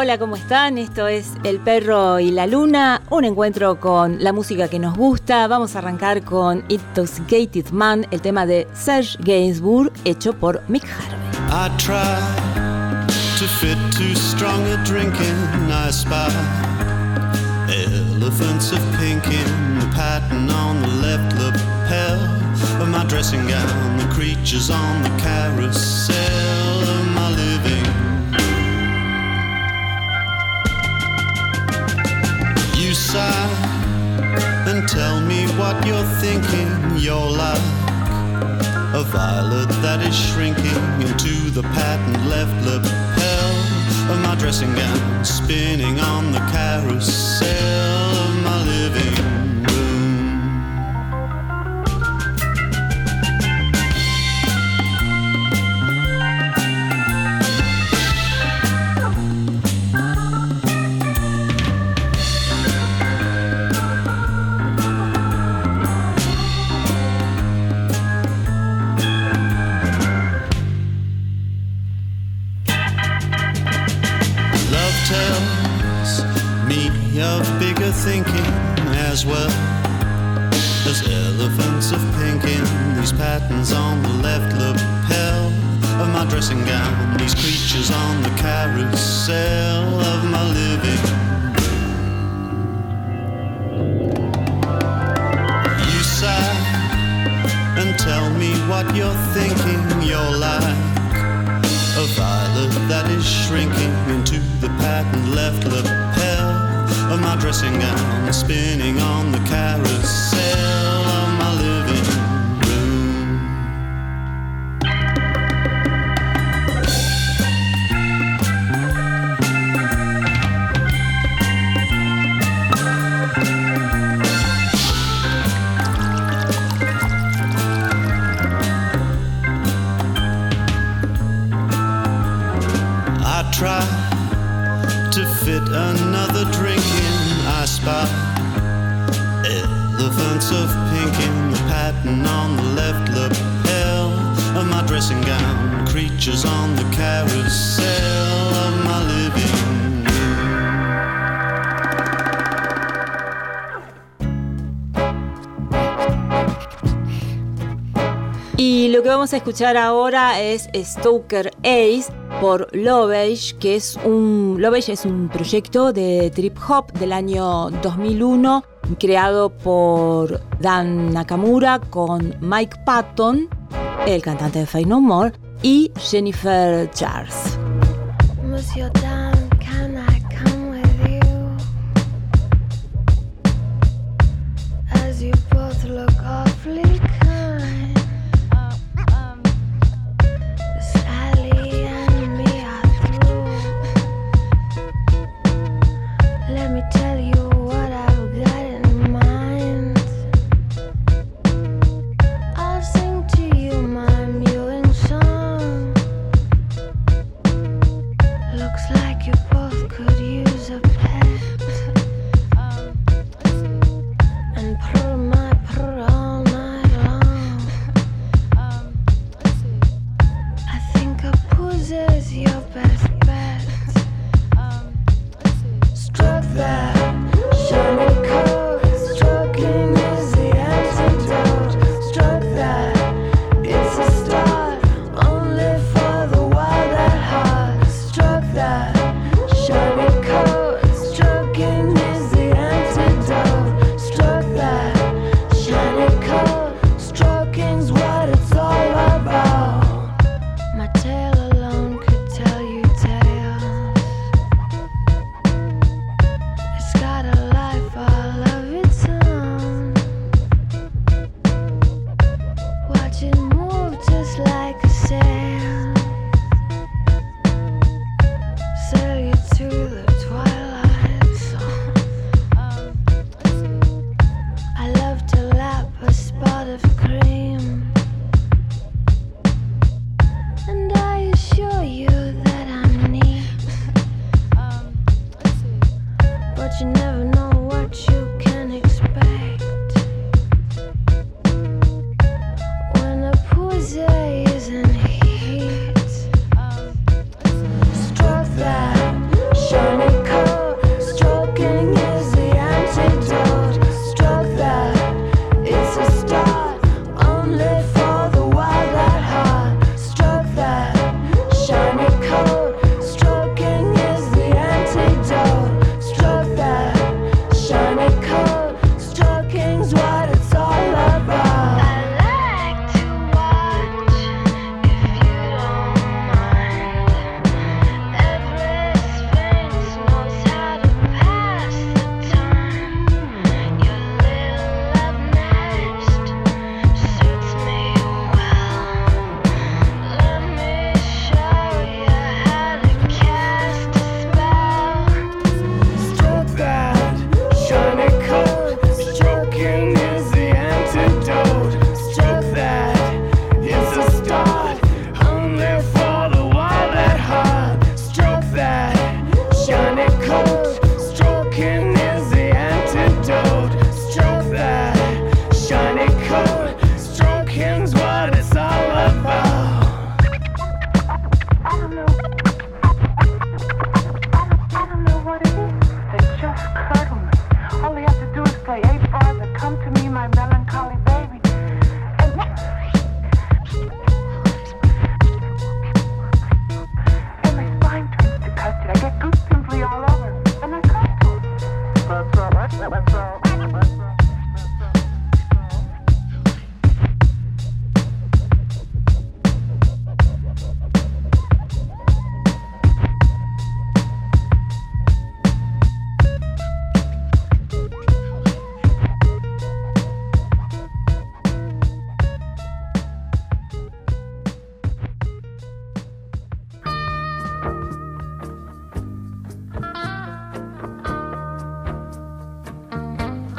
Hola, ¿cómo están? Esto es El Perro y la Luna, un encuentro con la música que nos gusta. Vamos a arrancar con Intoxicated Man, el tema de Serge Gainsbourg, hecho por Mick Harvey. I try to fit too strong a drinking, I spy elephants of pink in the pattern on the left lapel of my dressing gown, the creatures on the carousel sigh and tell me what you're thinking. You're like a violet that is shrinking into the patent left lapel of my dressing gown, spinning on the carousel of my living vamos escuchar ahora es Stoker Ace por Lovage, que es un es un proyecto de trip hop del año 2001 creado por Dan Nakamura con Mike Patton, el cantante de Fade No More, y Jennifer Charles.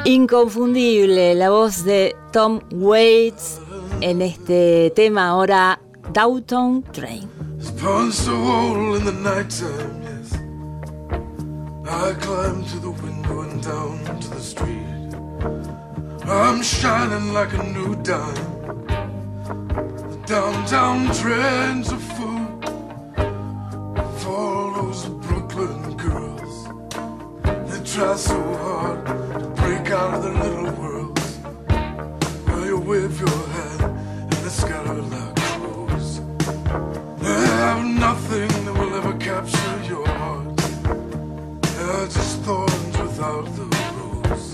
Inconfundible la voz de Tom Waits en este tema ahora Downtown Train. I climb to the window and down to the street. I'm shining like a new dime. The downtown trains are full for all those Brooklyn girls. They try so hard out of their little worlds. While you wave your hand and scatter like crows. They have nothing that will ever capture your heart. They're just thorns without the rose.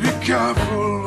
Be careful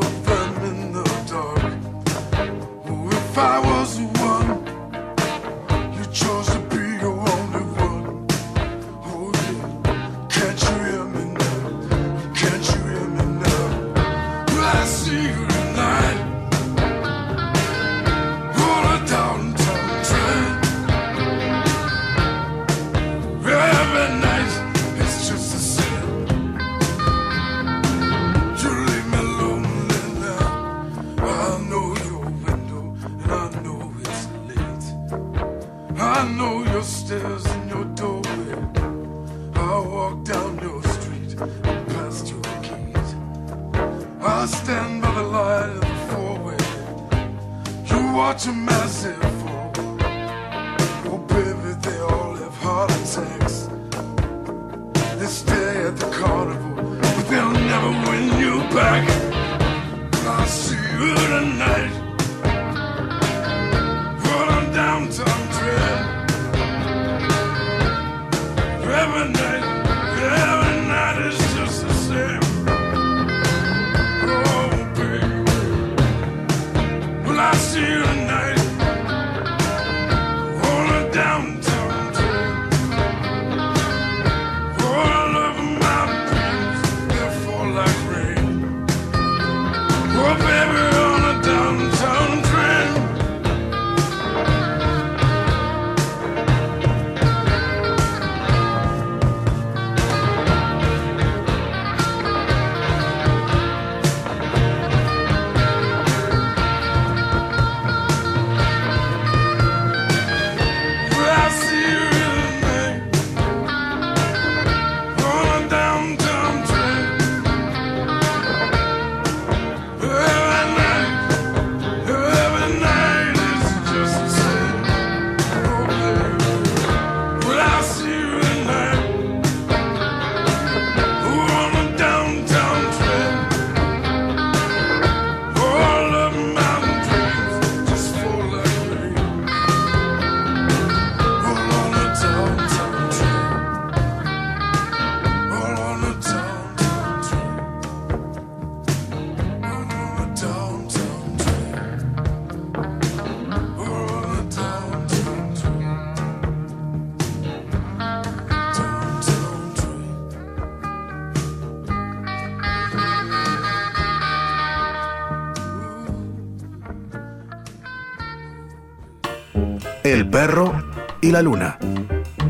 perro y la luna.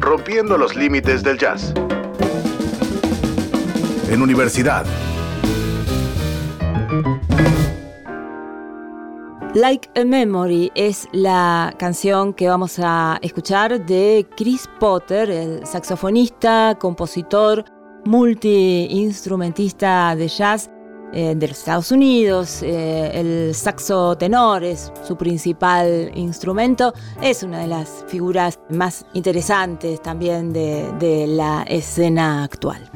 Rompiendo los límites del jazz. En universidad. Like a Memory es la canción que vamos a escuchar de Chris Potter, el saxofonista, compositor, multiinstrumentista de jazz eh, de los Estados Unidos. Eh, el saxo tenor es su principal instrumento. Es una de las figuras más interesantes también de, de la escena actual.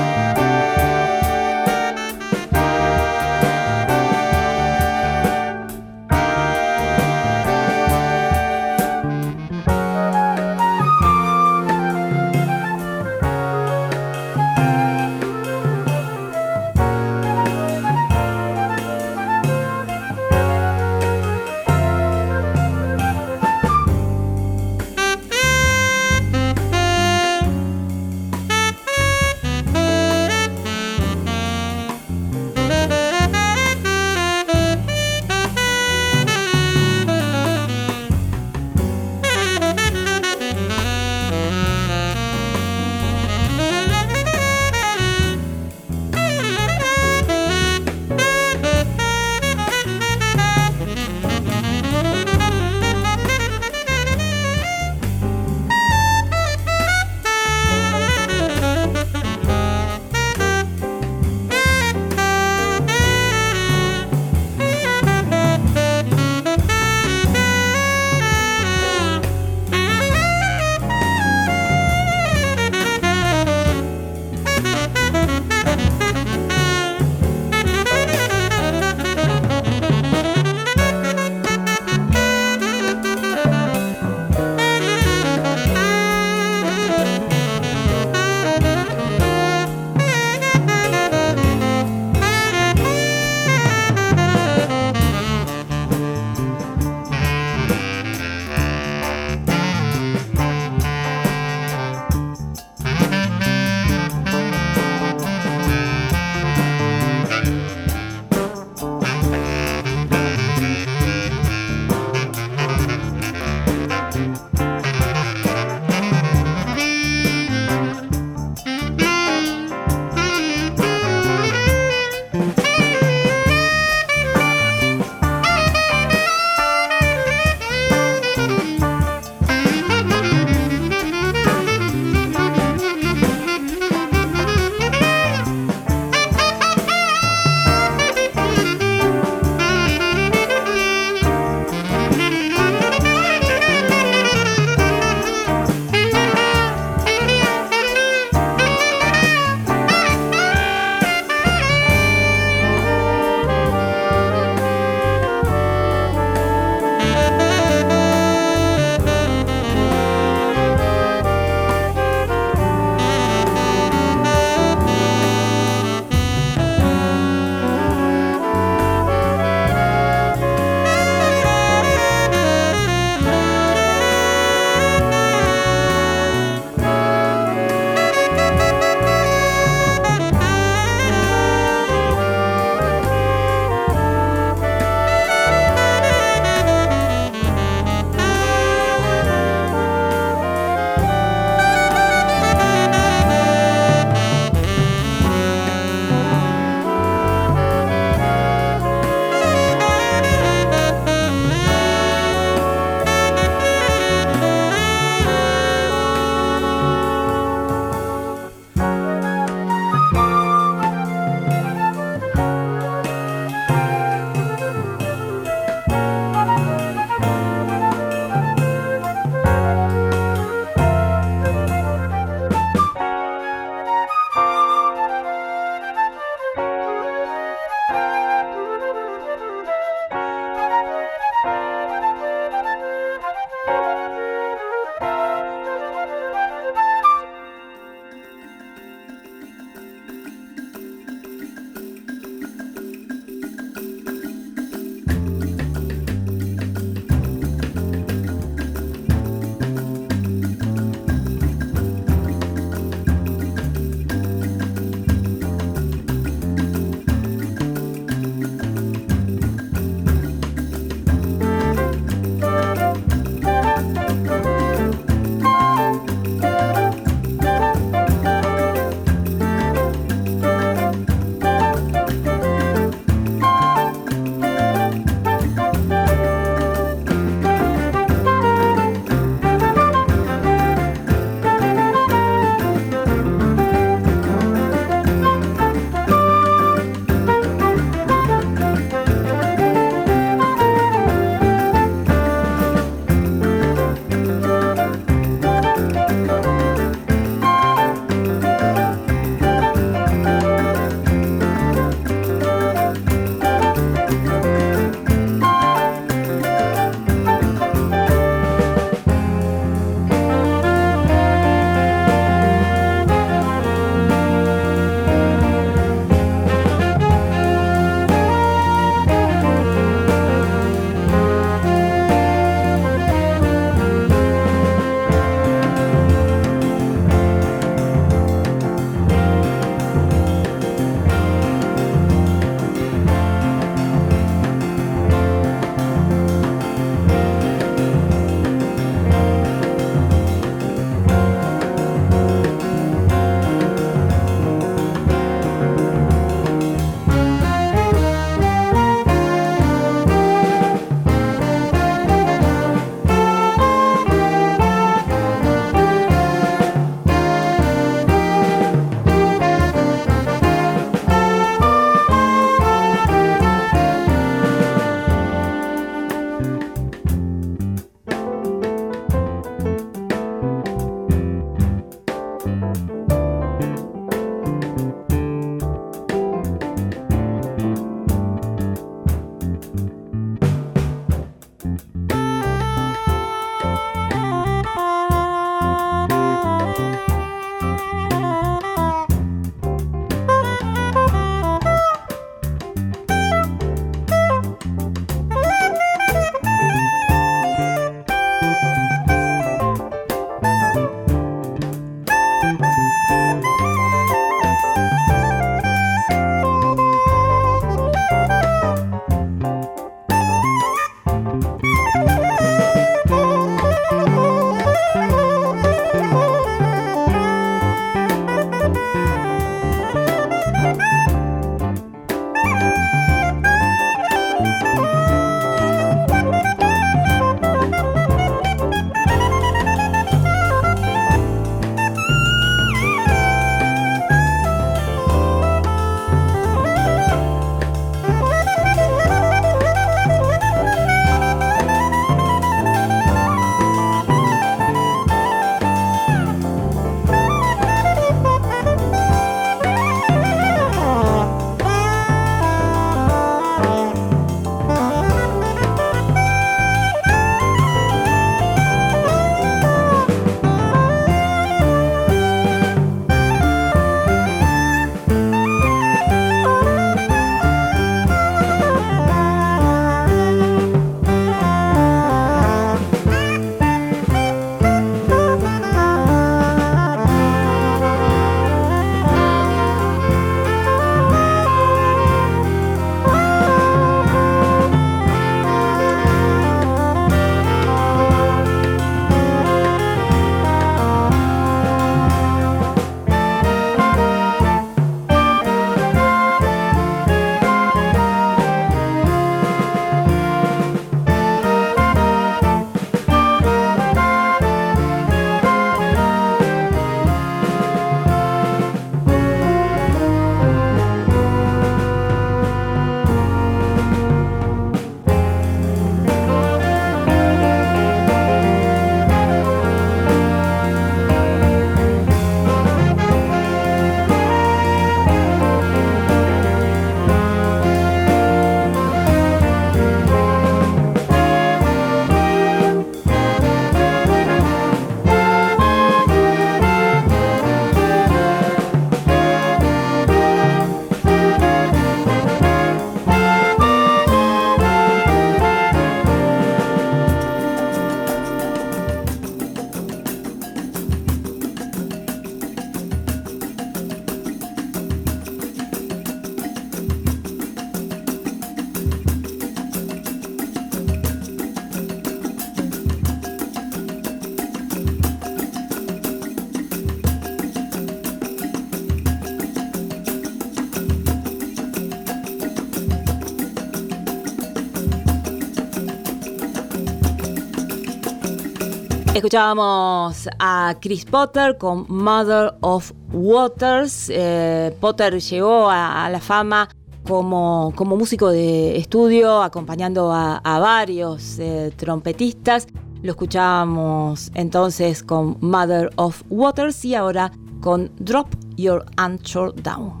Escuchábamos a Chris Potter con Mother of Waters. Eh, Potter llegó a, la fama como, como, músico de estudio, acompañando a, varios eh, trompetistas. Lo escuchábamos entonces con Mother of Waters y ahora con Drop Your Anchor Down.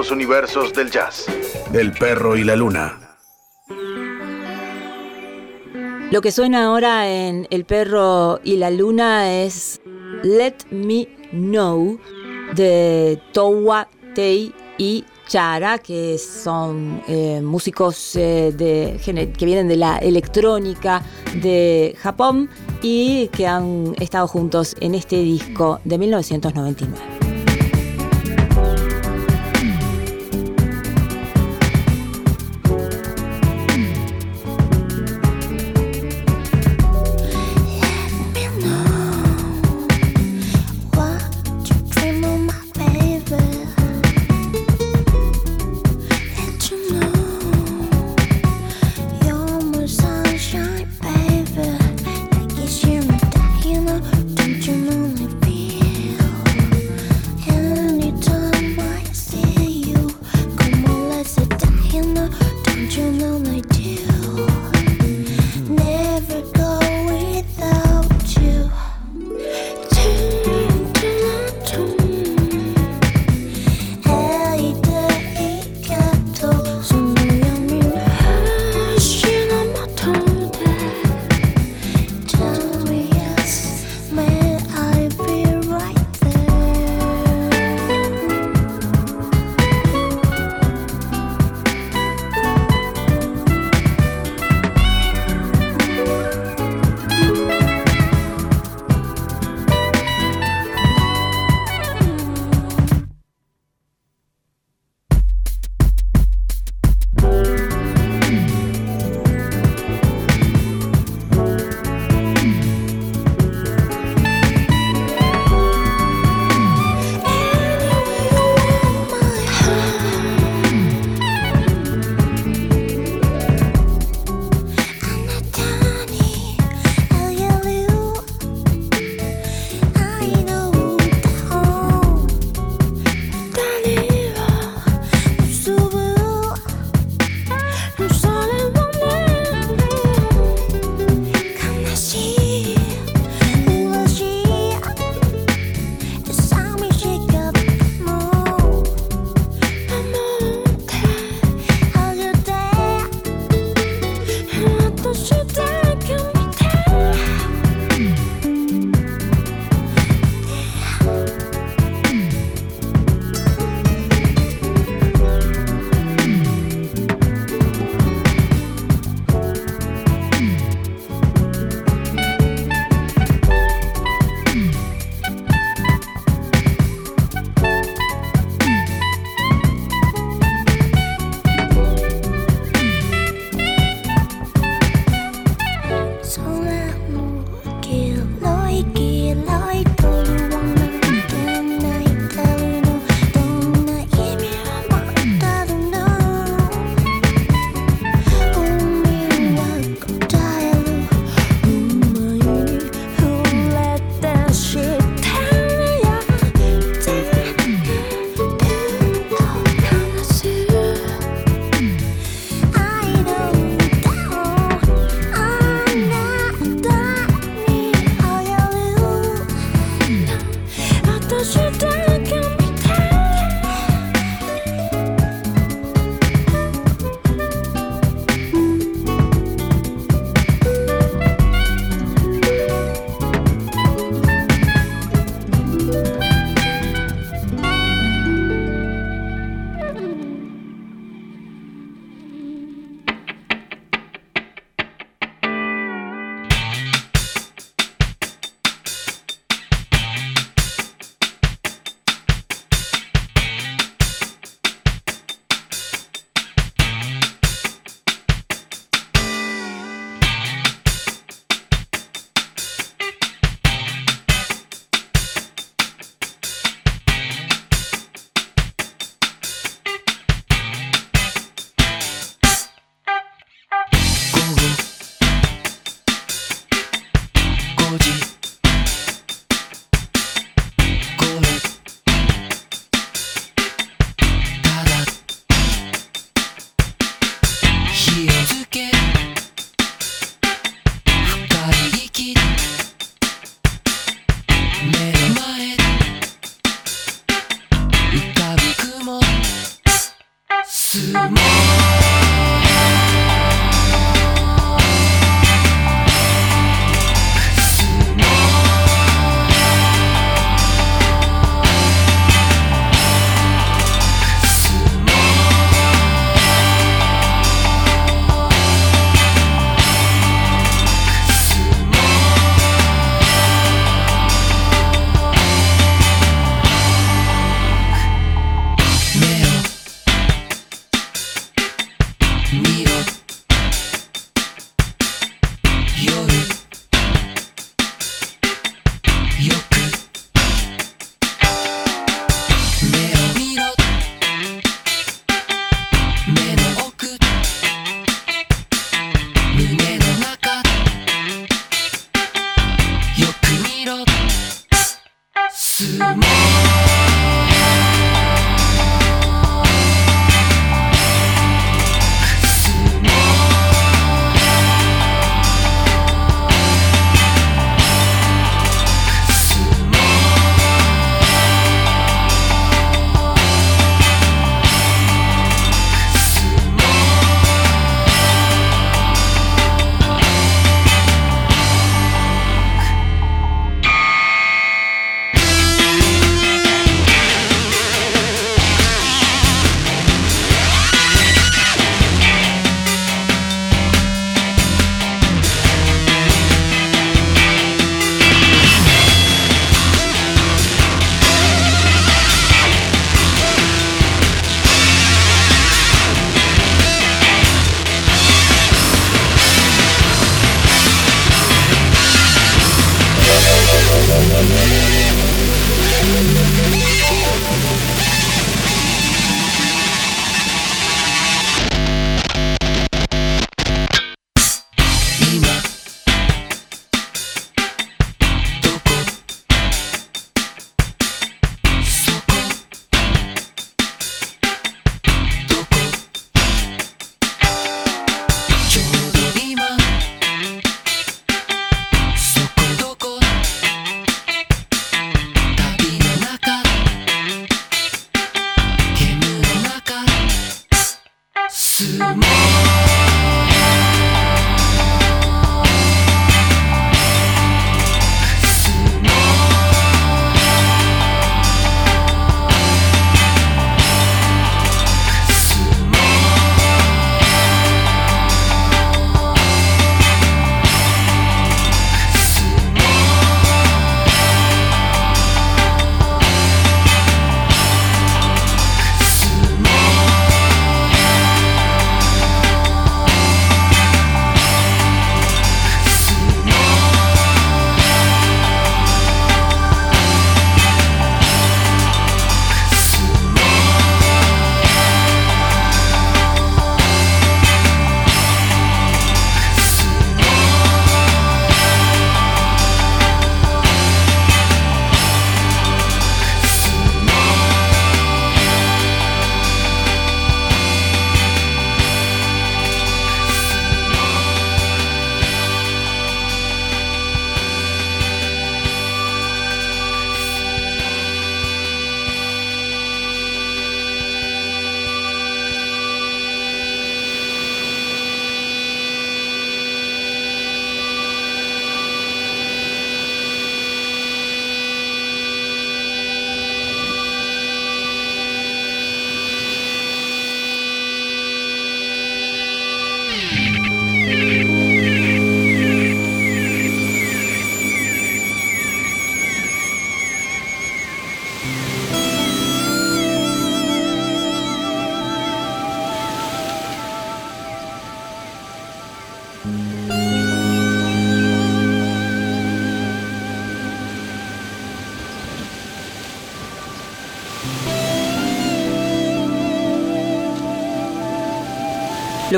Los universos del jazz. El perro y la luna. Lo que suena ahora en El perro y la luna es Let Me Know de Towa Tei y Chara, que son eh, músicos eh, de, que vienen de la electrónica de Japón y que han estado juntos en este disco de 1999.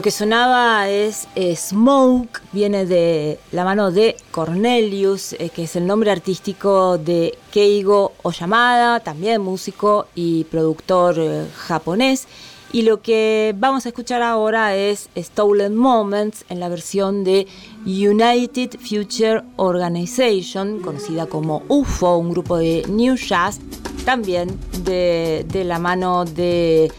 Que sonaba es Smoke, viene de la mano de Cornelius, eh, que es el nombre artístico de Keigo Oyamada, también músico y productor eh, japonés. Y lo que vamos a escuchar ahora es Stolen Moments en la versión de United Future Organization, conocida como UFO, un grupo de New Jazz, también de la mano de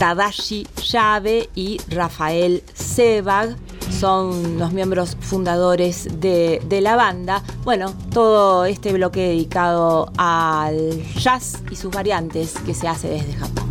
Tadashi Yabe y Rafael Sebag son los miembros fundadores de, la banda. Bueno, todo este bloque dedicado al jazz y sus variantes que se hace desde Japón.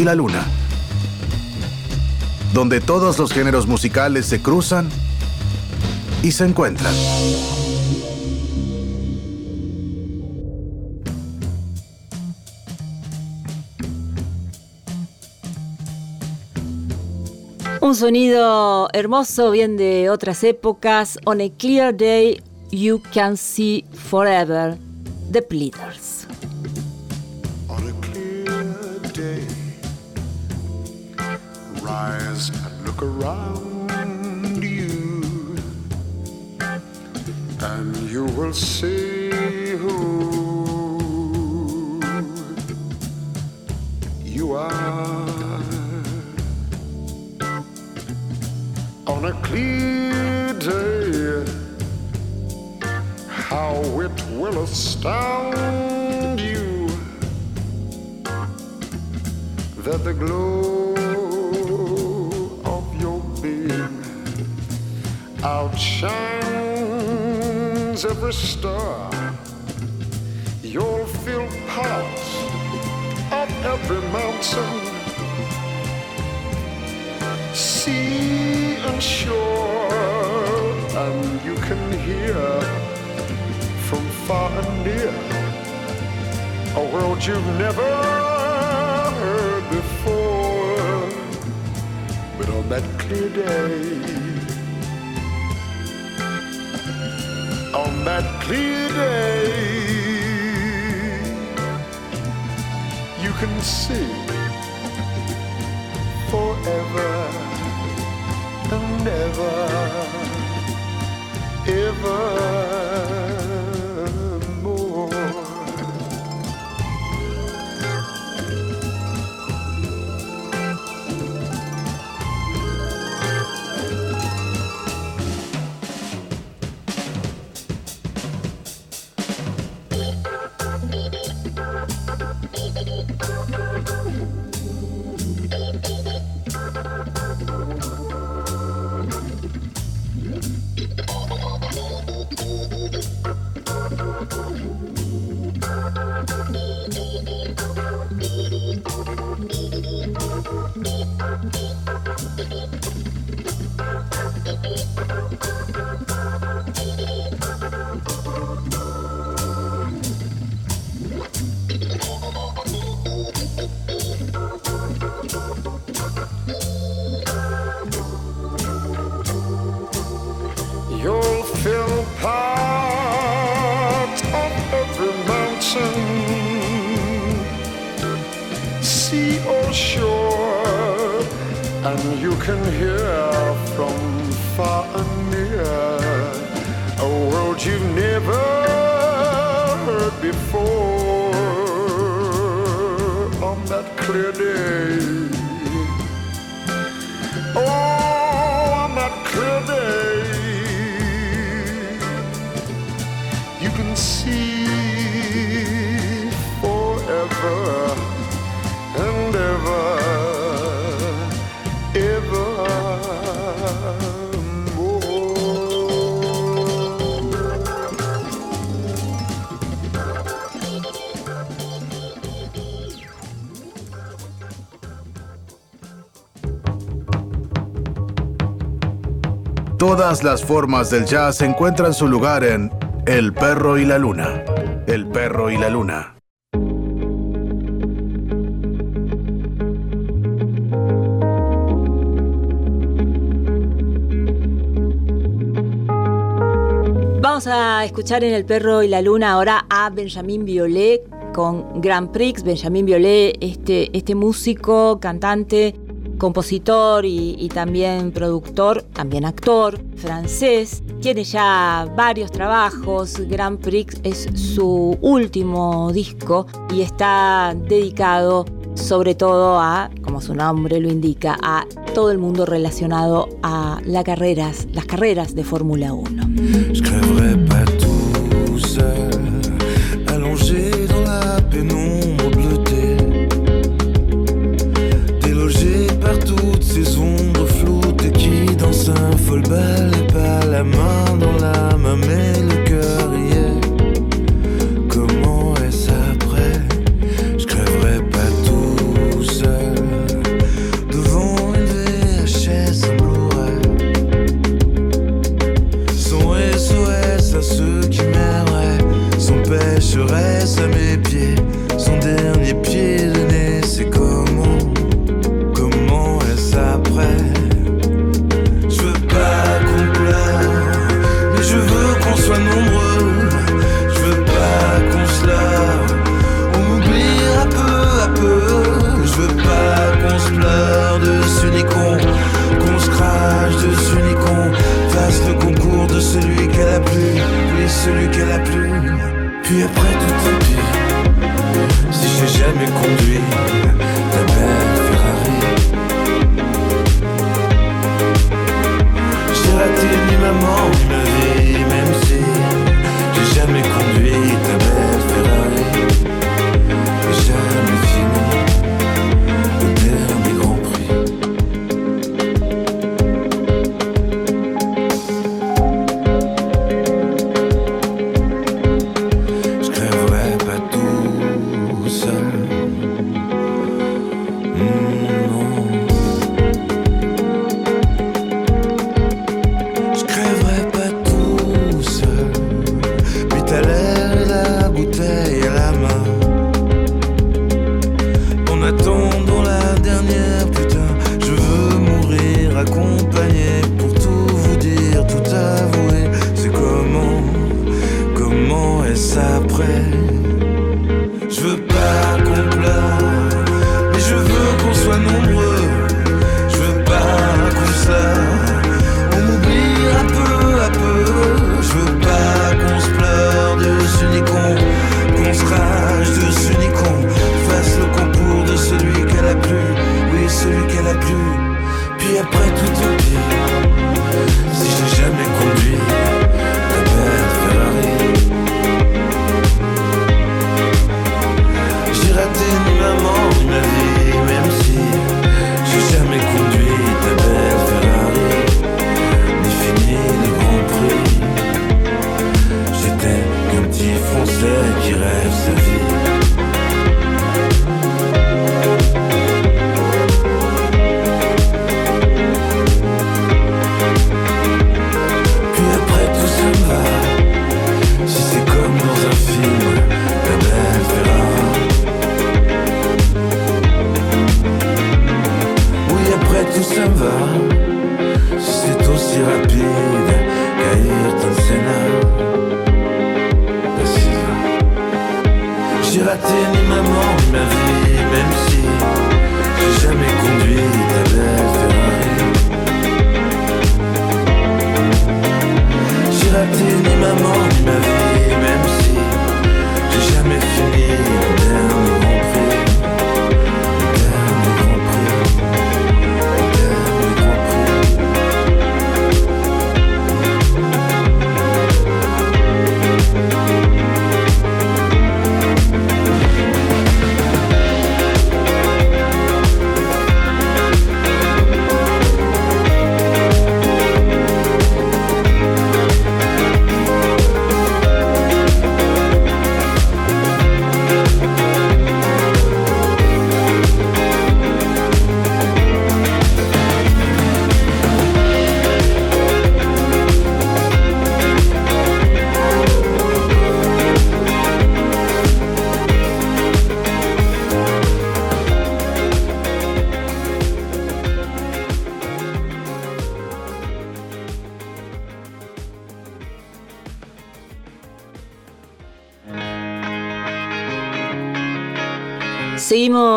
Y la luna, donde todos los géneros musicales se cruzan y se encuentran. Un sonido hermoso, bien de otras épocas. On a clear day, you can see forever. The Pleaders. And you can hear from far and near a world you've never heard before on that clear day. Oh, on that clear day, you can see Todas las formas del jazz encuentran su lugar en El perro y la luna. El perro y la luna. Vamos a escuchar en El Perro y la Luna ahora a Benjamin Violet con Grand Prix. Benjamin Violet, este, este músico, cantante, compositor y, también productor, también actor francés. Tiene ya varios trabajos. Grand Prix es su último disco y está dedicado sobre todo a, como su nombre lo indica, a todo el mundo relacionado a las carreras, las carreras de Fórmula 1.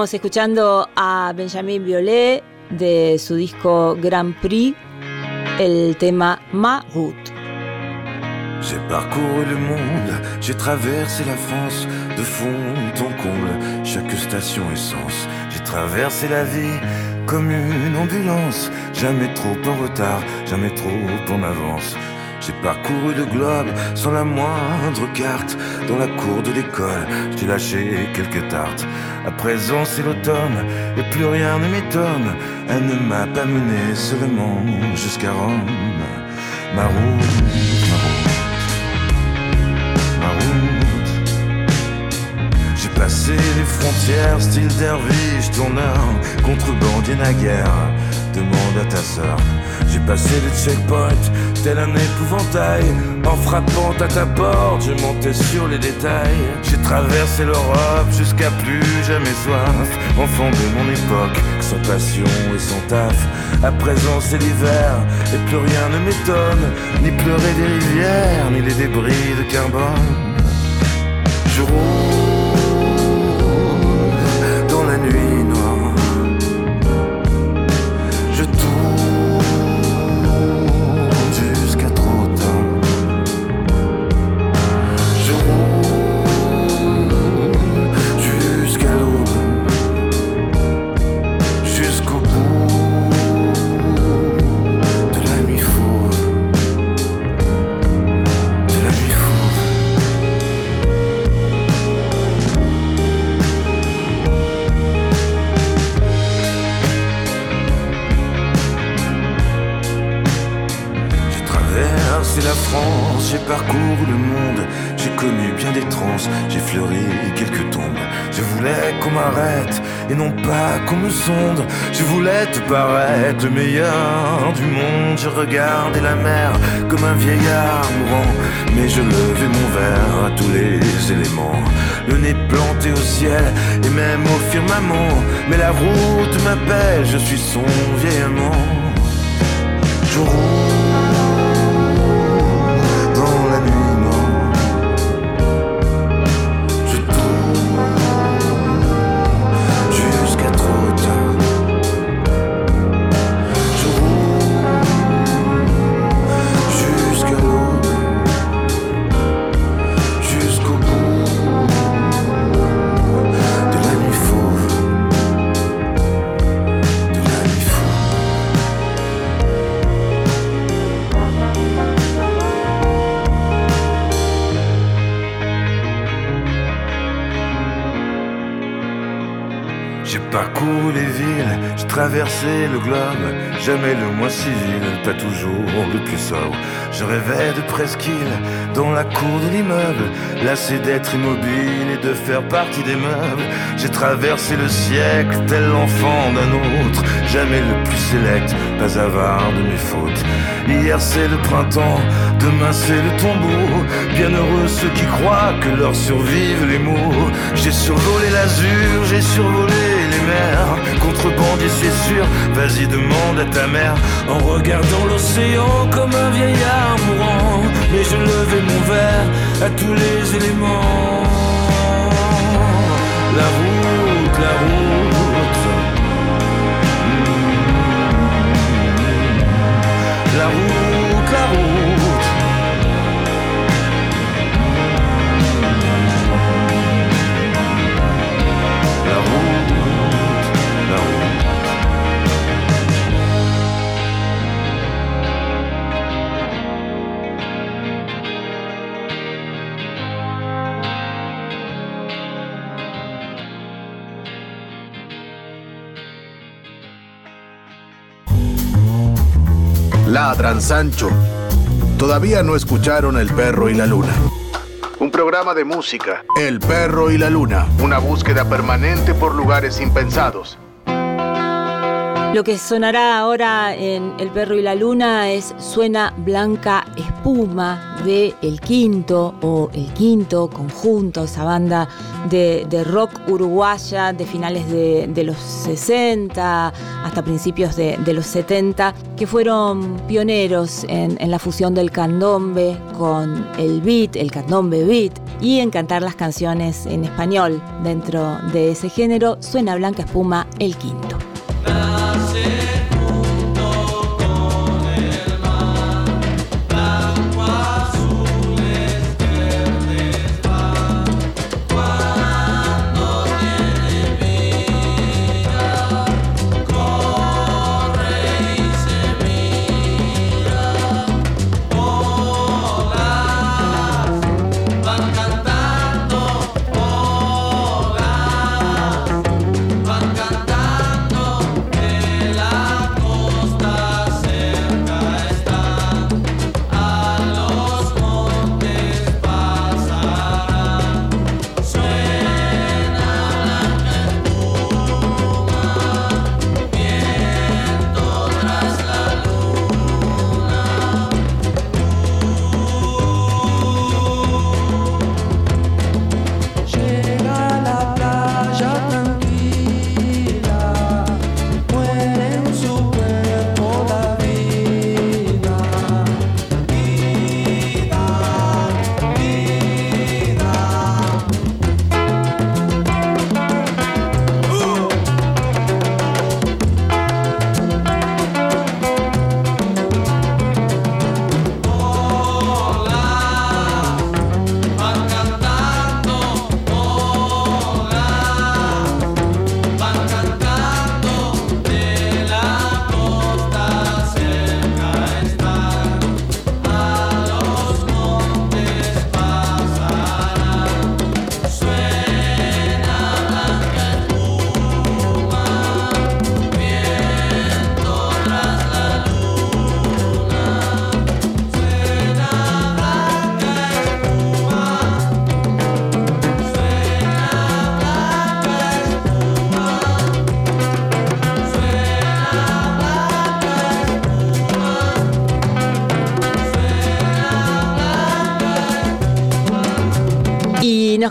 Seguimos escuchando Benjamin Violet de su disco Grand Prix, el tema Ma Route. J'ai parcouru le monde, j'ai traversé la France de fond en comble, chaque station essence. J'ai traversé la vie comme une ambulance, jamais trop en retard, jamais trop en avance. J'ai parcouru le globe sans la moindre carte. Dans la cour de l'école, j'ai lâché quelques tartes. Présent, c'est l'automne et plus rien ne m'étonne. Elle ne m'a pas mené seulement jusqu'à Rome. Ma route, ma route ma route. J'ai passé les frontières, style derviche, tourneur, contrebandier naguère. Demande à ta sœur. J'ai passé les checkpoints, tel un épouvantail. En frappant à ta porte, je montais sur les détails. J'ai traversé l'Europe jusqu'à plus jamais soif. Enfant de mon époque, sans passion et sans taf. À présent c'est l'hiver, et plus rien ne m'étonne. Ni pleurer des rivières, ni les débris de carbone. Je roule dans la nuit. Et non pas qu'on me sonde. Je voulais te paraître le meilleur du monde. Je regardais la mer comme un vieillard mourant, mais je levais mon verre à tous les éléments. Le nez planté au ciel et même au firmament. Mais la route m'appelle, je suis son vieil amant. Le globe, jamais le moins civil, pas toujours le plus sobre. Je rêvais de presqu'île dans la cour de l'immeuble, lassé d'être immobile et de faire partie des meubles. J'ai traversé le siècle tel l'enfant d'un autre, jamais le plus sélect, pas avare de mes fautes. Hier c'est le printemps, demain c'est le tombeau. Bienheureux ceux qui croient que leur survivent les mots. J'ai survolé l'azur, j'ai survolé contrebandier c'est sûr. Vas-y demande à ta mère en regardant l'océan comme un vieillard mourant. Mais je levais mon verre à tous les éléments. La route, la route. Ladran Sancho. Todavía no escucharon El perro y la luna. Un programa de música. El perro y la luna. Una búsqueda permanente por lugares impensados. Lo que sonará ahora en El perro y la luna es Suena Blanca Espuma de El Quinto o El Quinto Conjunto, esa banda de, rock uruguaya de finales de, los 60 hasta principios de, de, los 70, que fueron pioneros en, en la fusión del candombe con el beat, el candombe beat, y en cantar las canciones en español dentro de ese género. Suena Blanca Espuma, El Quinto.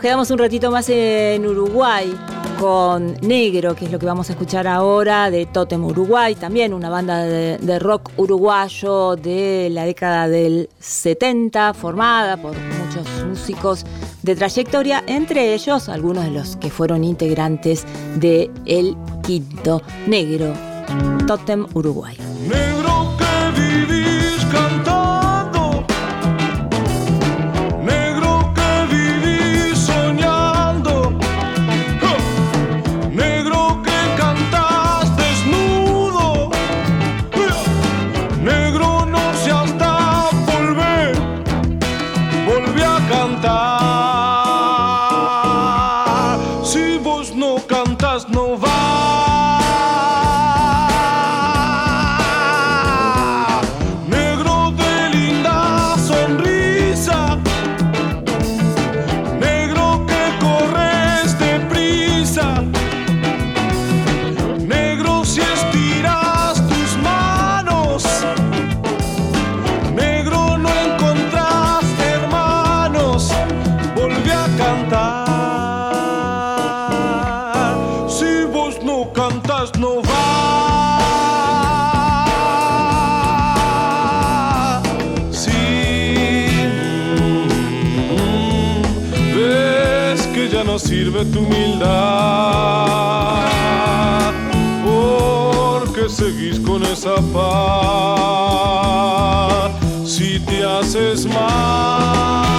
Quedamos un ratito más en Uruguay con Negro, que es lo que vamos a escuchar ahora de Totem Uruguay, también una banda de, rock uruguayo de la década del 70, formada por muchos músicos de trayectoria, entre ellos algunos de los que fueron integrantes de El Quinto Negro, Totem Uruguay. Sirve tu humildad, porque seguís con esa paz si te haces mal.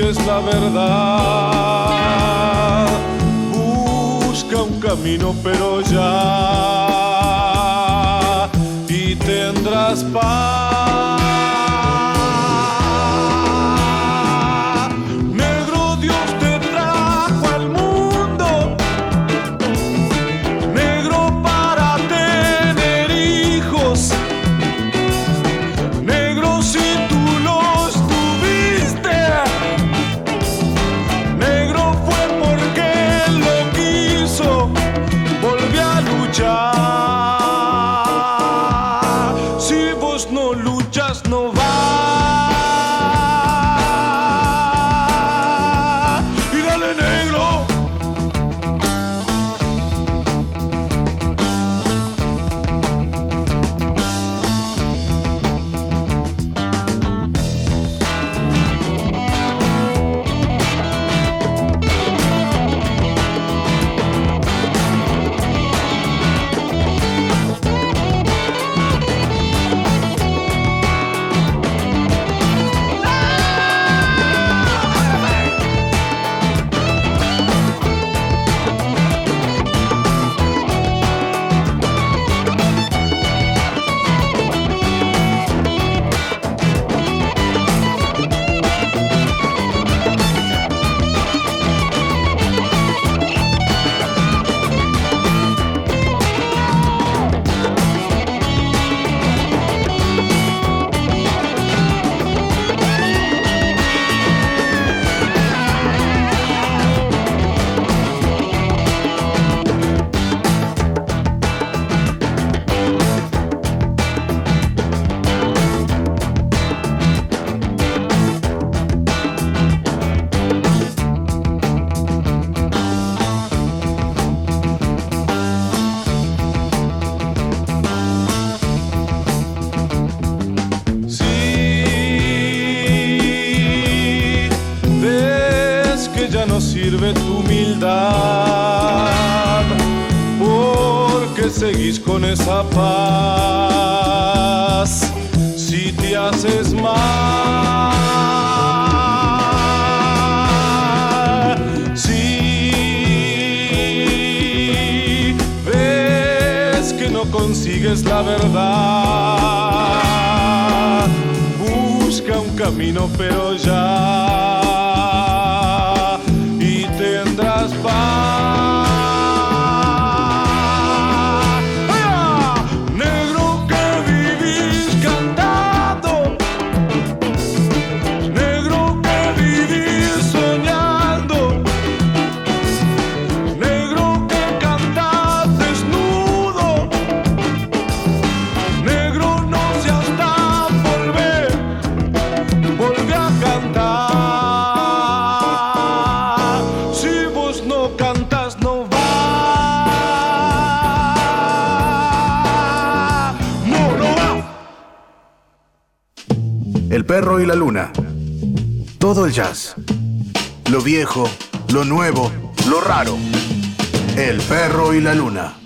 Consigues la verdad, busca un camino, pero ya tendrás paz. Con esa paz la luna. Todo el jazz. Lo viejo, lo nuevo, lo raro. El perro y la luna.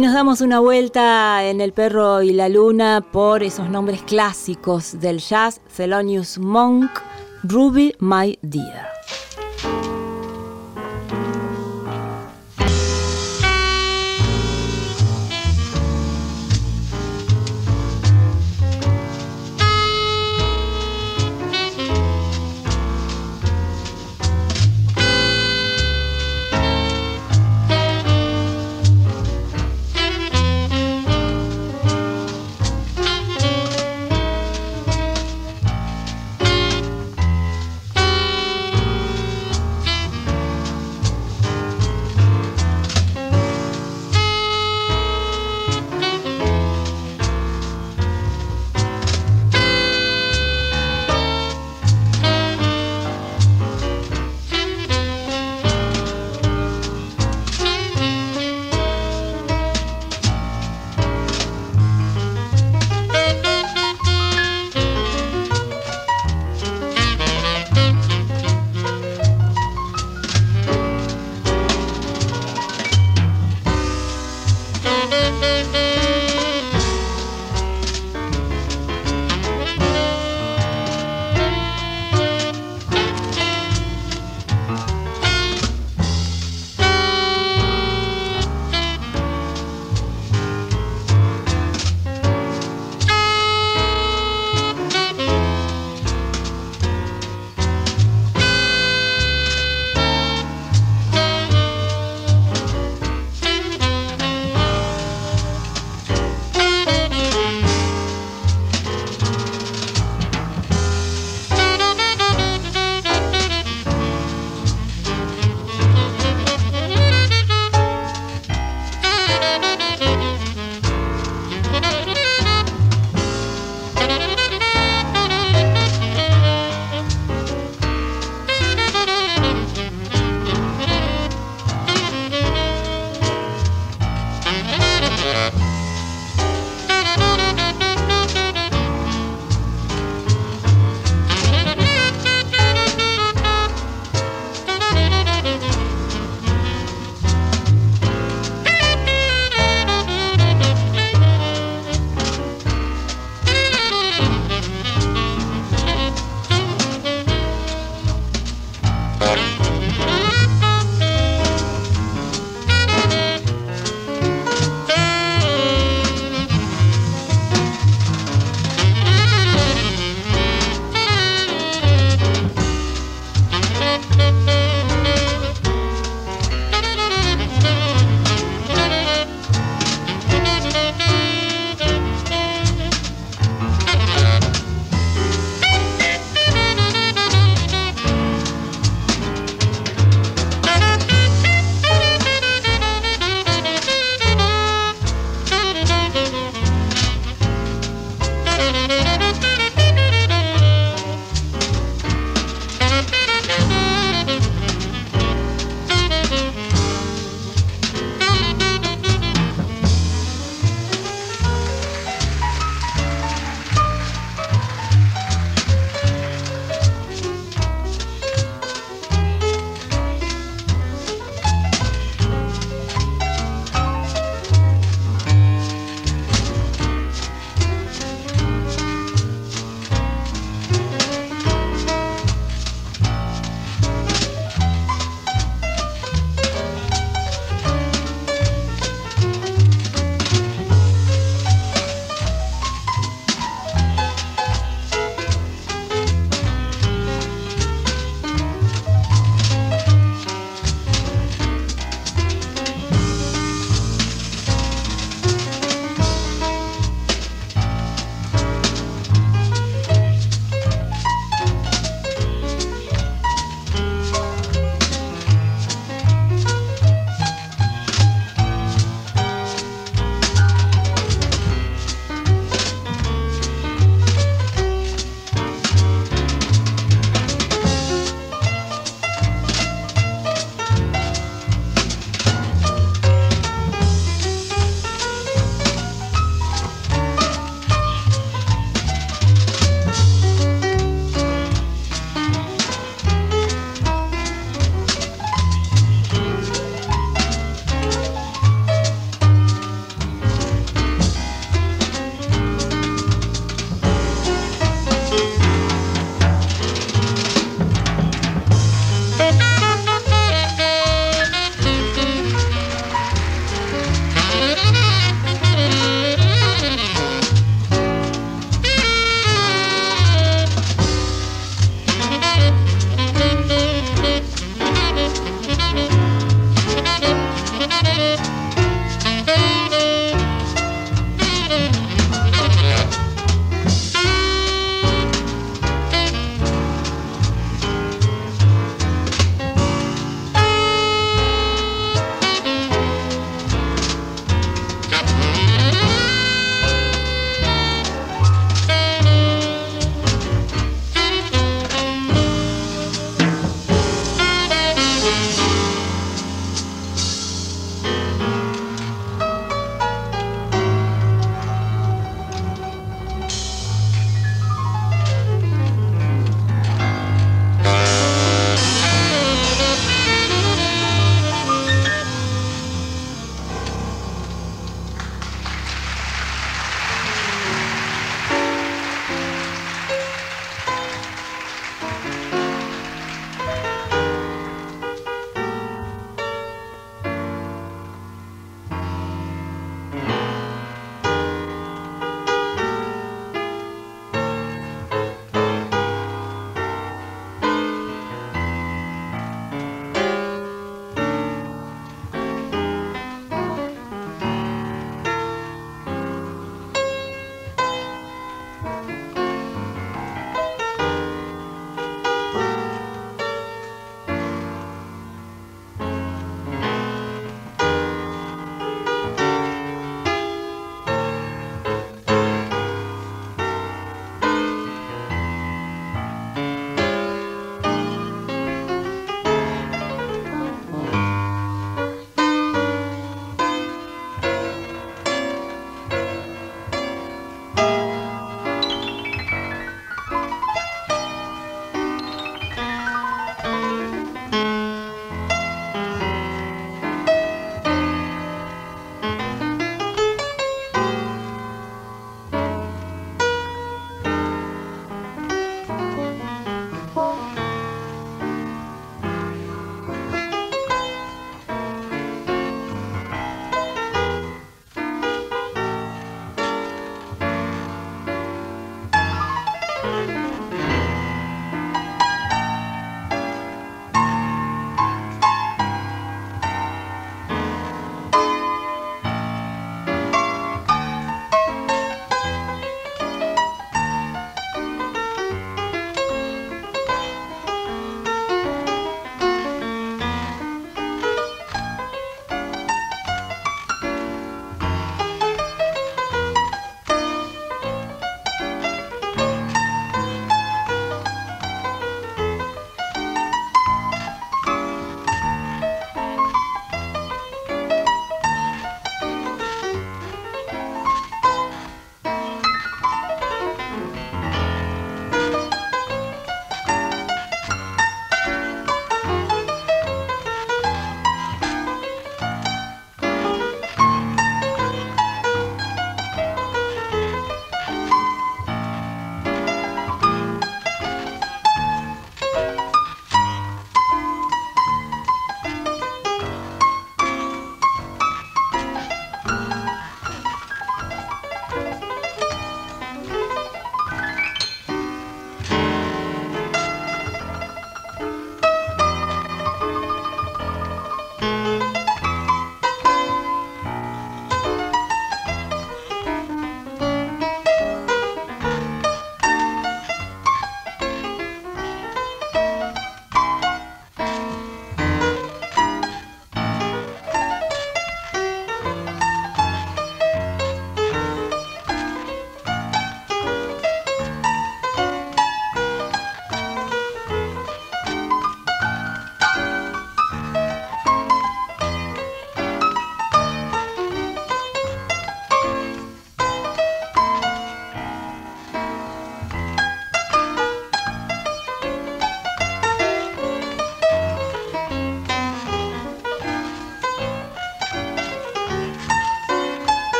Y nos damos una vuelta en El perro y la luna por esos nombres clásicos del jazz, Thelonious Monk, Ruby My Dear. Bye.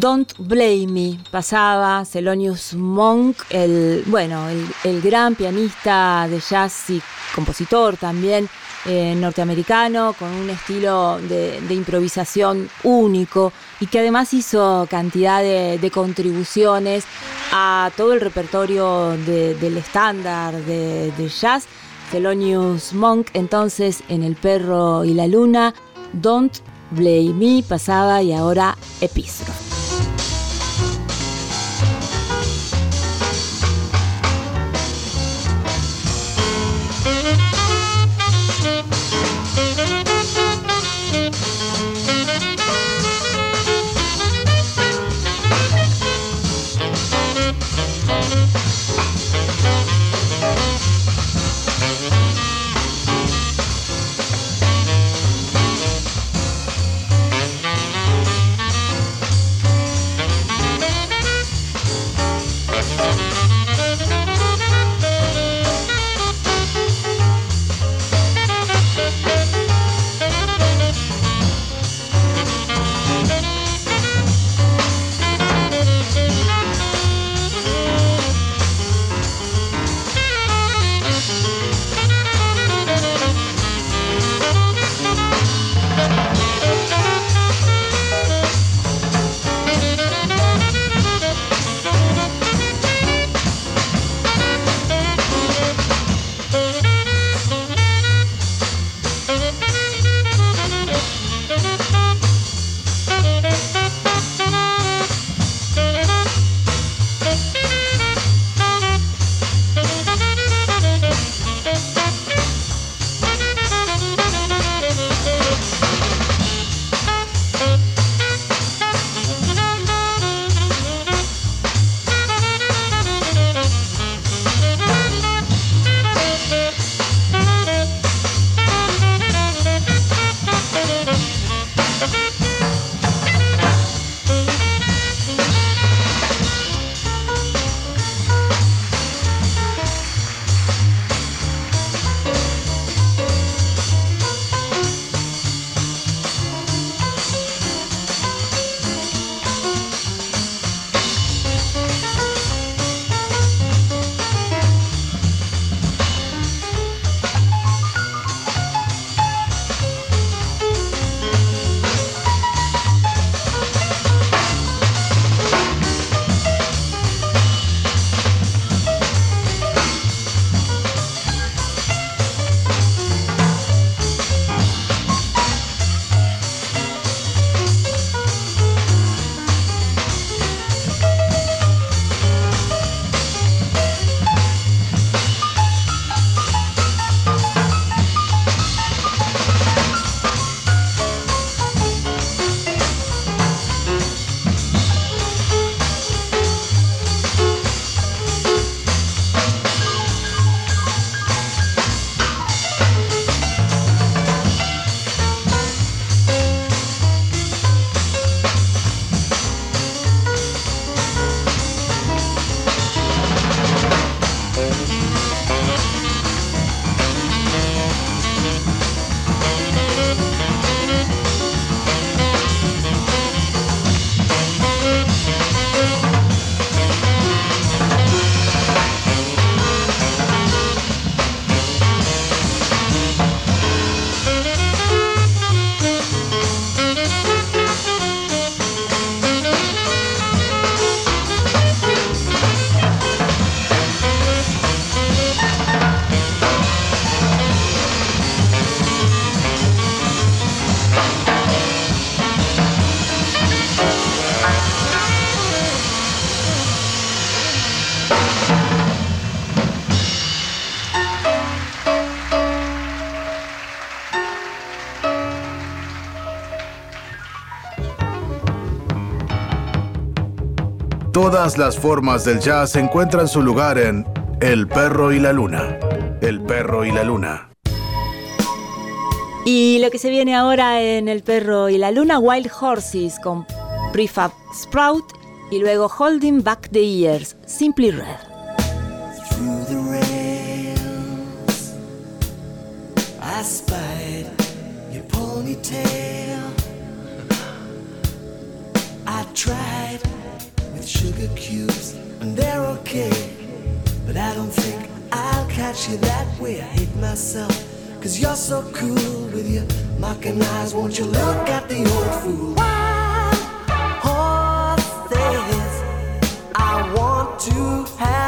Don't Blame Me pasaba Thelonious Monk, el, bueno, el, gran pianista de jazz y compositor también eh, norteamericano, con un estilo de, improvisación único y que además hizo cantidad de, contribuciones a todo el repertorio del estándar de, jazz. Thelonious Monk, entonces en El perro y la luna, Don't Blame Me pasaba y ahora Epistro. Todas las formas del jazz encuentran su lugar en El perro y la luna. El perro y la luna. Y lo que se viene ahora en El perro y la luna, Wild Horses con Prefab Sprout y luego Holding Back the Years, Simply Red. cubes and they're okay. But I don't think I'll catch you that way. I hate myself, cause you're so cool with your mocking eyes. Won't you look at the old fool? Wild horses, I want to have.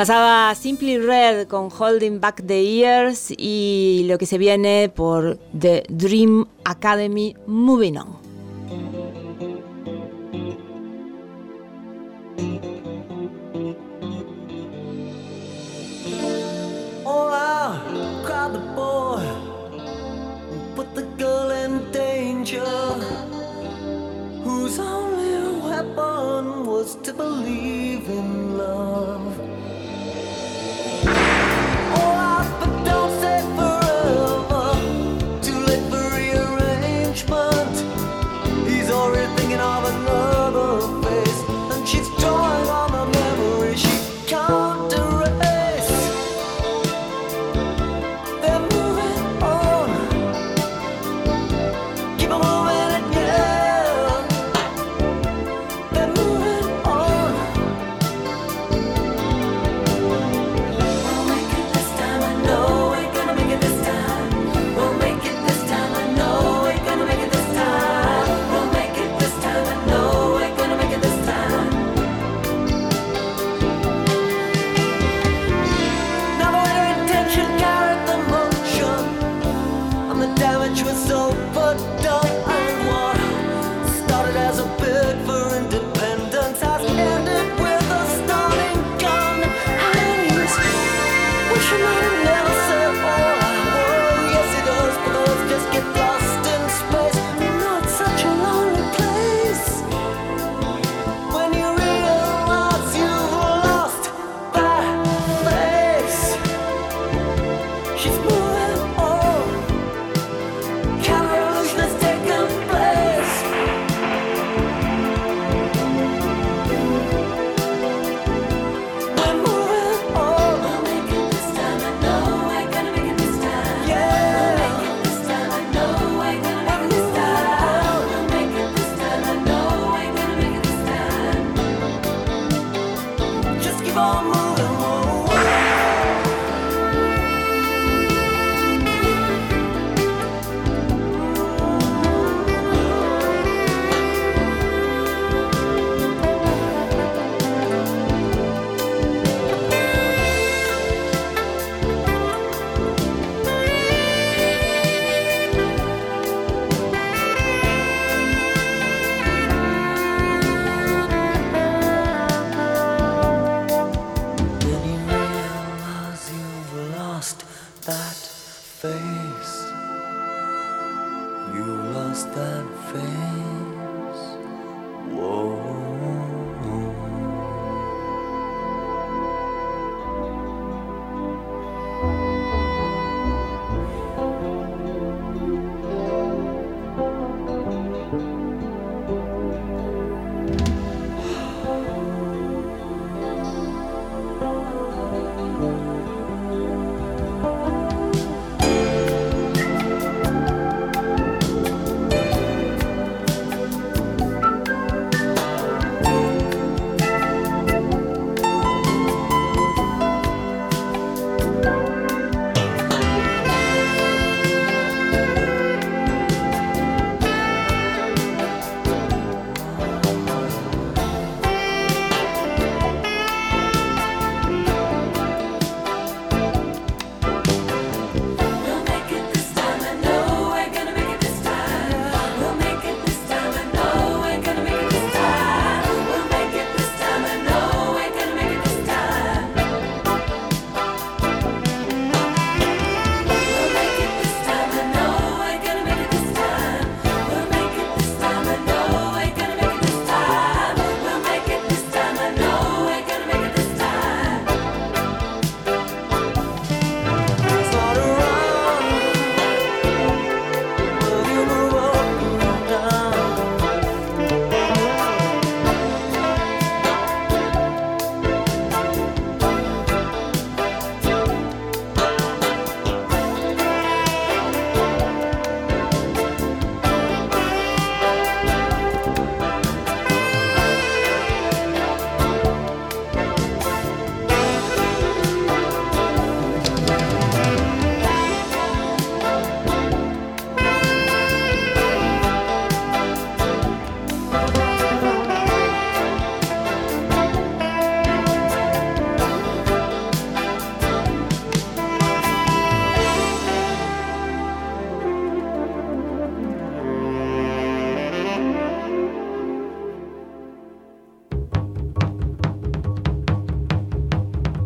Pasaba Simply Red con Holding Back the Years y lo que se viene por The Dream Academy Moving On.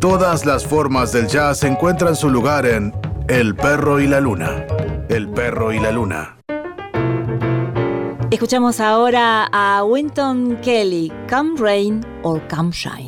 Todas las formas del jazz encuentran su lugar en El perro y la luna. El perro y la luna. Escuchamos ahora a Winton Kelly, Come Rain or Come Shine.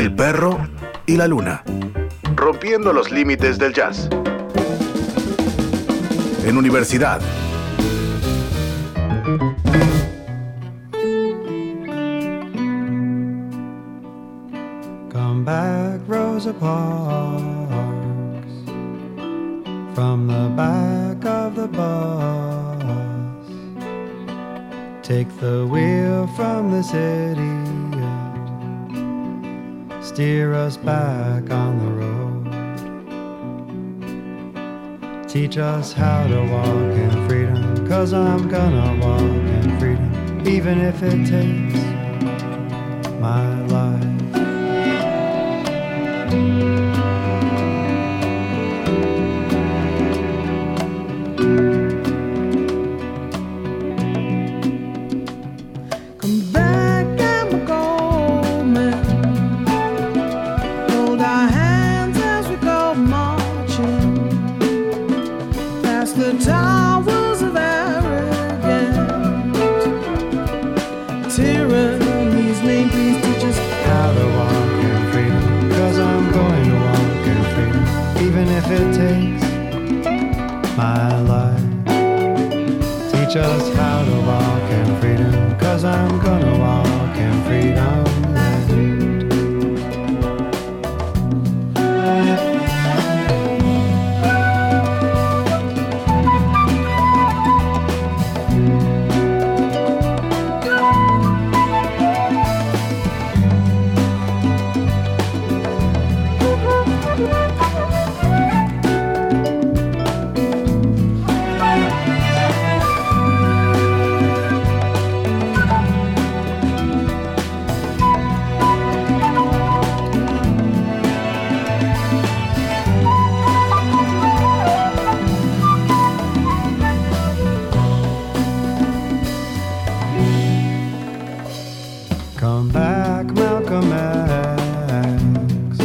El perro y la luna. Rompiendo los límites del jazz. En universidad. Us how to walk in freedom, cause I'm gonna walk in freedom, even if it takes Back, Malcolm X.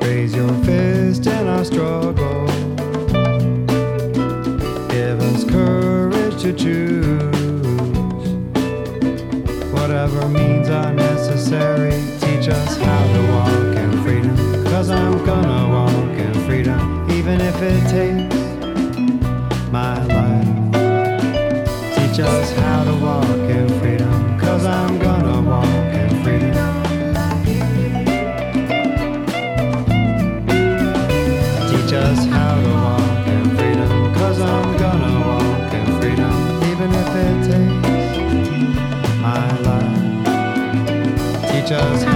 Raise your fist in our struggle. Give us courage to choose. Whatever means are necessary. Teach us how to walk in freedom. Cause I'm gonna walk in freedom, even if it takes my life. Teach us how to walk in pictures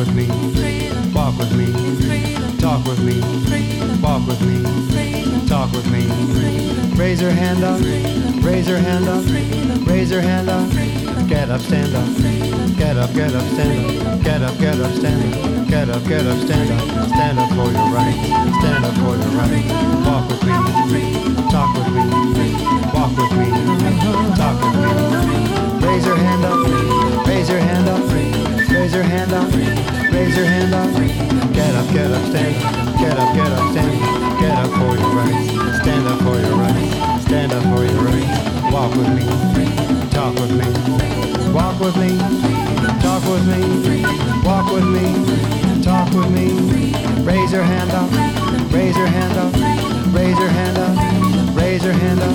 with me, walk with me, talk with me, walk with me, talk with me. Raise your hand up, raise your hand up, raise your hand up. Get up, stand up, get up, get up, stand up, get up, get up, stand up, get up, get up, stand up, stand up for your rights, stand up for your rights. Walk with me, talk with me, walk with me, talk with me. Raise your hand up, raise your hand up, raise your hand up, raise your hand up. Get up, get up, stand. Up, get up, get up, stand. Up, get up for your rights, stand up for your rights, stand up for your rights. Walk with me, talk with me, walk with me, talk with me, walk with me, talk with me. Raise your hand up, raise your hand up, raise your hand up, raise your hand up.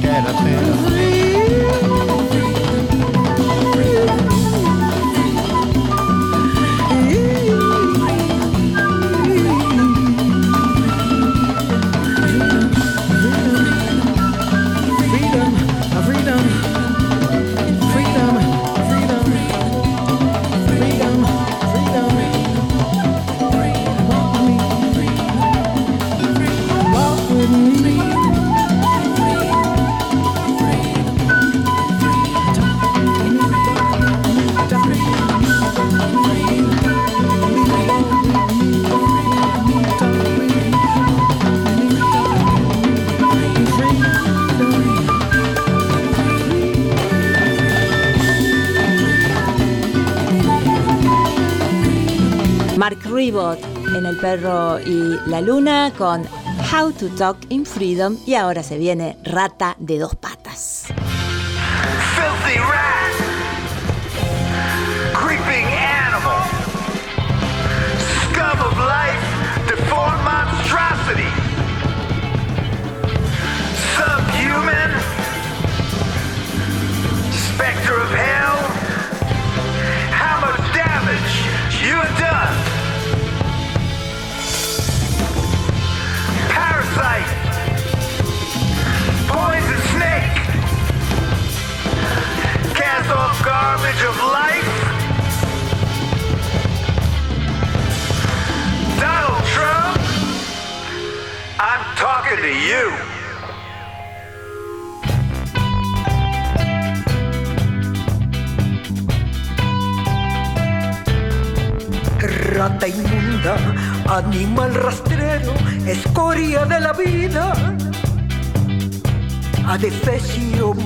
Get up, stand up. Ribot en El Perro y la Luna con How to Talk in Freedom y ahora se viene Rata de dos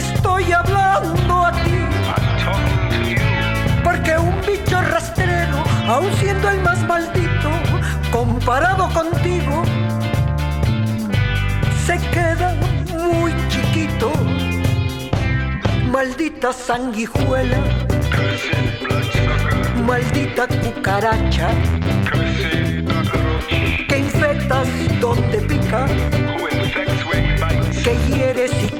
Estoy hablando a ti. Porque un bicho rastrero, aun siendo el más maldito, comparado contigo, se queda muy chiquito. Maldita sanguijuela, maldita cucaracha, que infectas donde pica, que hieres y.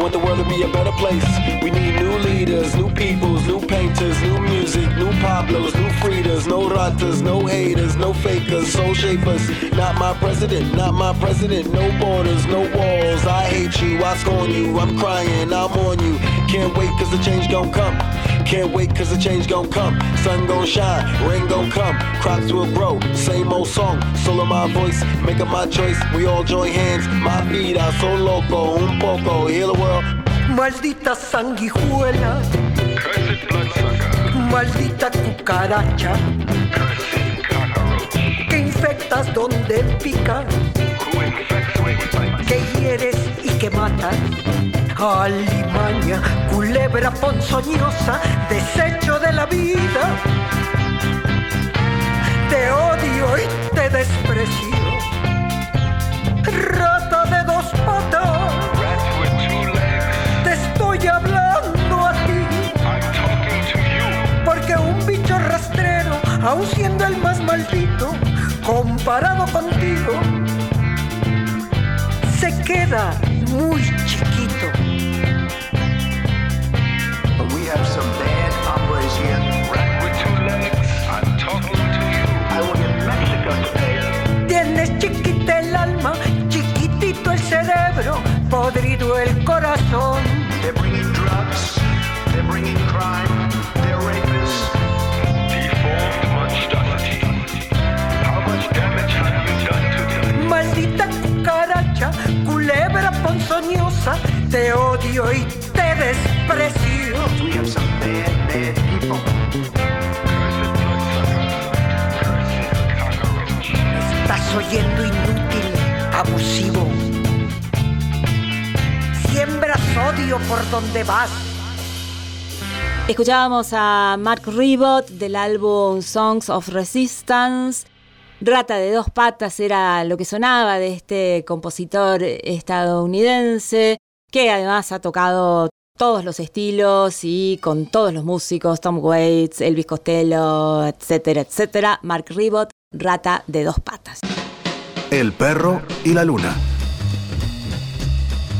Want the world to be a better place. We need new leaders, new peoples, new painters, new music, new Pablos, new Fridas, no ratas, no haters, no fakers, soul shapers. Not my president, not my president, no borders, no walls. I hate you, I scorn you, I'm crying, I'm on you. Can't wait cause the change gon' come. Can't wait cause the change gon' come. Sun gon' shine, rain gon' come. Crops will grow, same old song. Solo my voice, making my choice. We all join hands, my vida so loco, un poco, heal the world. Maldita sanguijuela, maldita cucaracha, que infectas donde pica, que hieres y que matas. Alimaña, culebra ponzoñosa, desecho de la vida. Te odio y te desprecio. Rata de dos patas, te estoy hablando a ti. Porque un bicho rastrero, aun siendo el más maldito, comparado contigo, se queda muy chiquito. Have some bad hombres here. I will get Mexico to pay. Tienes chiquita el alma, chiquitito el cerebro, podrido el corazón. They're bringing drugs. They're bringing crime. They're rapists. Maldita cucaracha, culebra ponzoñosa, te odio y te desprecio. We have some bad, bad people. Estás oyendo inútil, abusivo. Siembras odio por donde vas. Escuchábamos a Mark Ribot del álbum Songs of Resistance. Rata de dos patas era lo que sonaba de este compositor estadounidense, que además ha tocado todos los estilos y con todos los músicos, Tom Waits, Elvis Costello, etcétera, etcétera. Mark Ribot, Rata de dos patas. El perro y la luna.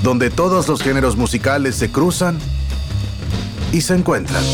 Donde todos los géneros musicales se cruzan y se encuentran.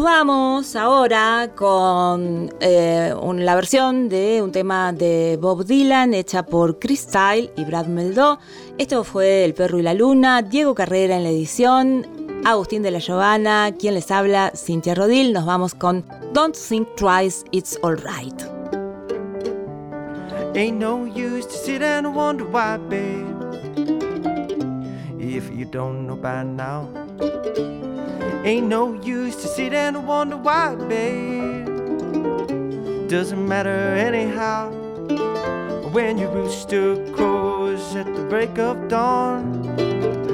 Nos vamos ahora con eh, la versión de un tema de Bob Dylan hecha por Chris Style y Brad Meldó. Esto fue El Perro y la Luna, Diego Carrera en la edición, Agustín de la Giovanna, quien les habla, Cintia Rodil. Nos vamos con Don't Think Twice, It's Alright. Ain't no use to sit and wonder why, babe. If you don't know by now, ain't no use to sit and wonder why, babe. Doesn't matter anyhow. When your rooster crows at the break of dawn,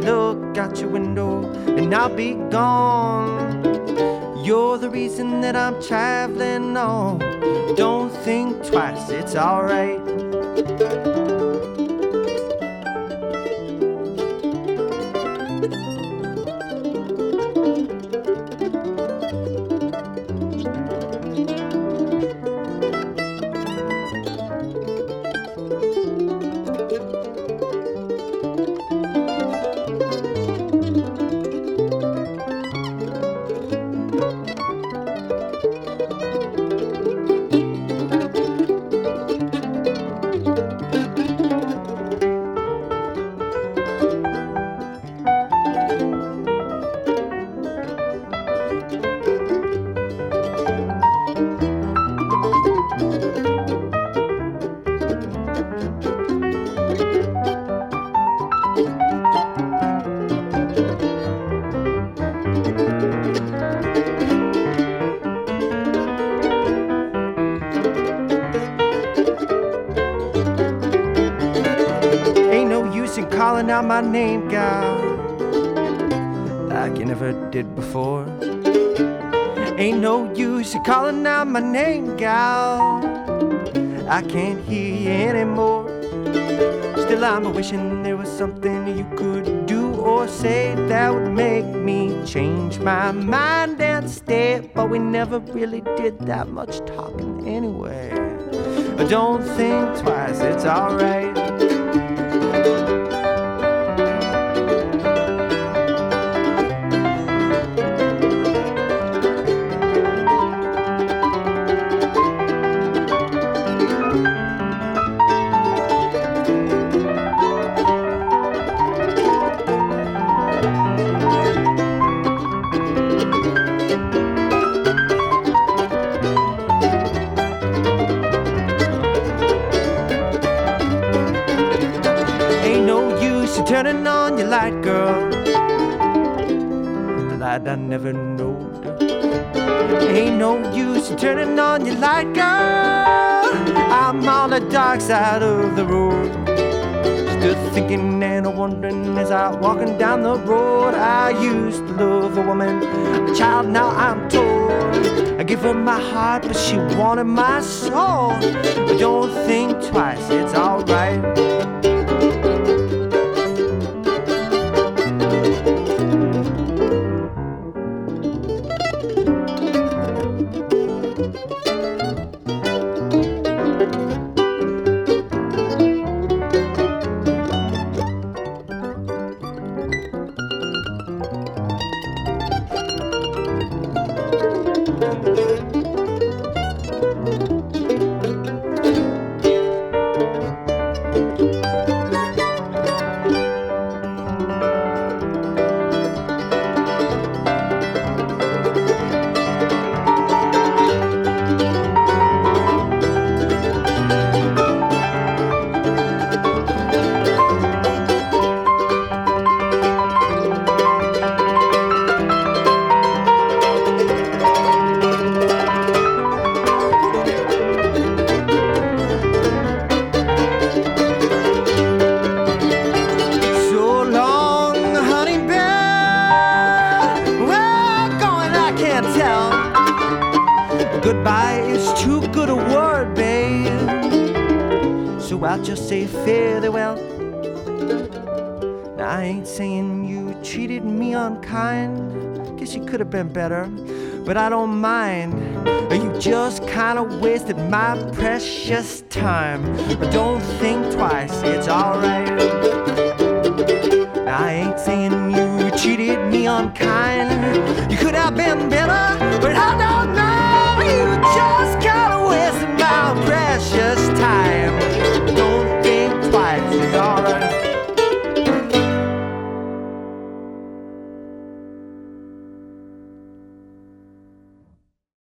look out your window and I'll be gone. You're the reason that I'm traveling on. Don't think twice, it's alright. My name, gal, like you never did before. Ain't no use in calling out my name, gal. I can't hear you anymore. Still, I'm wishing there was something you could do or say that would make me change my mind and stay. But we never really did that much talking anyway. Don't think twice, it's alright. Side of the road. Still thinking and wondering as I walking down the road. I used to love a woman, a child. Now I'm torn. I give her my heart, but she wanted my soul. But don't think twice, it's alright. better, but I don't mind. You just kinda wasted my precious time. But don't think twice, it's alright.